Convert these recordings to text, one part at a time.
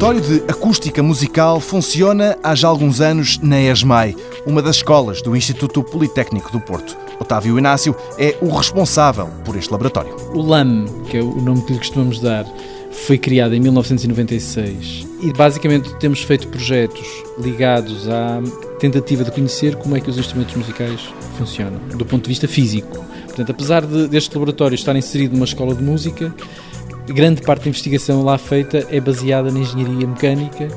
Laboratório de Acústica Musical funciona há já alguns anos na ESMAI, uma das escolas do Instituto Politécnico do Porto. Otávio Inácio é o responsável por este laboratório. O LAM, que é o nome que lhe costumamos dar, foi criado em 1996 e basicamente temos feito projetos ligados à tentativa de conhecer como é que os instrumentos musicais funcionam, do ponto de vista físico. Portanto, apesar de, deste laboratório estar inserido numa escola de música, grande parte da investigação lá feita é baseada na engenharia mecânica,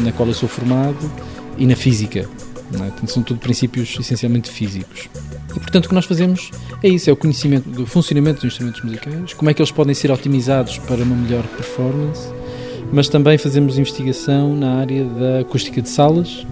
na qual eu sou formado, e na física. É? Portanto, são tudo princípios essencialmente físicos. E, portanto, o que nós fazemos é isso, é o conhecimento do funcionamento dos instrumentos musicais, como é que eles podem ser otimizados para uma melhor performance, mas também fazemos investigação na área da acústica de salas,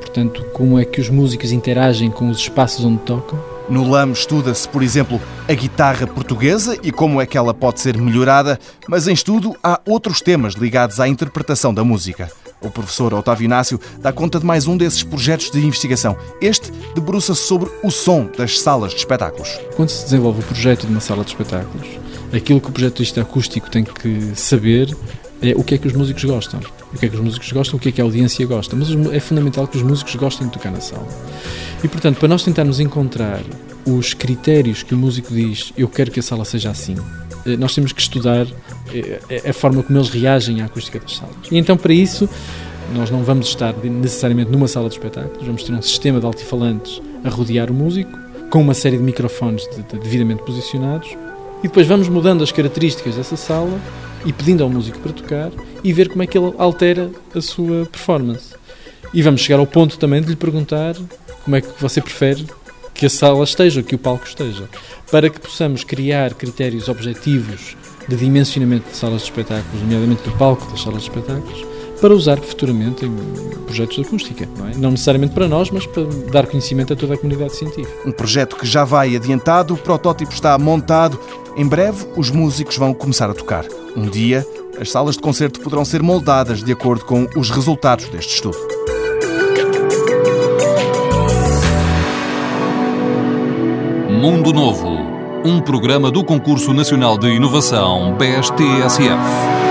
portanto, como é que os músicos interagem com os espaços onde tocam. No LAM estuda-se, por exemplo, a guitarra portuguesa e como é que ela pode ser melhorada, mas em estudo há outros temas ligados à interpretação da música. O professor Otávio Inácio dá conta de mais um desses projetos de investigação. Este debruça-se sobre o som das salas de espetáculos. Quando se desenvolve o projeto de uma sala de espetáculos, aquilo que o projetista acústico tem que saber é o que é que os músicos gostam. O que é que os músicos gostam, o que é que a audiência gosta. Mas é fundamental que os músicos gostem de tocar na sala. E, portanto, para nós tentarmos encontrar os critérios que o músico diz, eu quero que a sala seja assim, eh, nós temos que estudar eh, a forma como eles reagem à acústica das salas. E então, para isso, nós não vamos estar necessariamente numa sala de espetáculos, vamos ter um sistema de altifalantes a rodear o músico, com uma série de microfones de, de, devidamente posicionados, e depois vamos mudando as características dessa sala e pedindo ao músico para tocar e ver como é que ele altera a sua performance. E vamos chegar ao ponto também de lhe perguntar como é que você prefere que a sala esteja, que o palco esteja, para que possamos criar critérios objetivos de dimensionamento de salas de espetáculos, nomeadamente do palco das salas de espetáculos, para usar futuramente em projetos de acústica. Não, é? não necessariamente para nós, mas para dar conhecimento a toda a comunidade científica. Um projeto que já vai adiantado, o protótipo está montado. Em breve, os músicos vão começar a tocar. Um dia, as salas de concerto poderão ser moldadas de acordo com os resultados deste estudo. Mundo Novo, um programa do Concurso Nacional de Inovação BSTSF.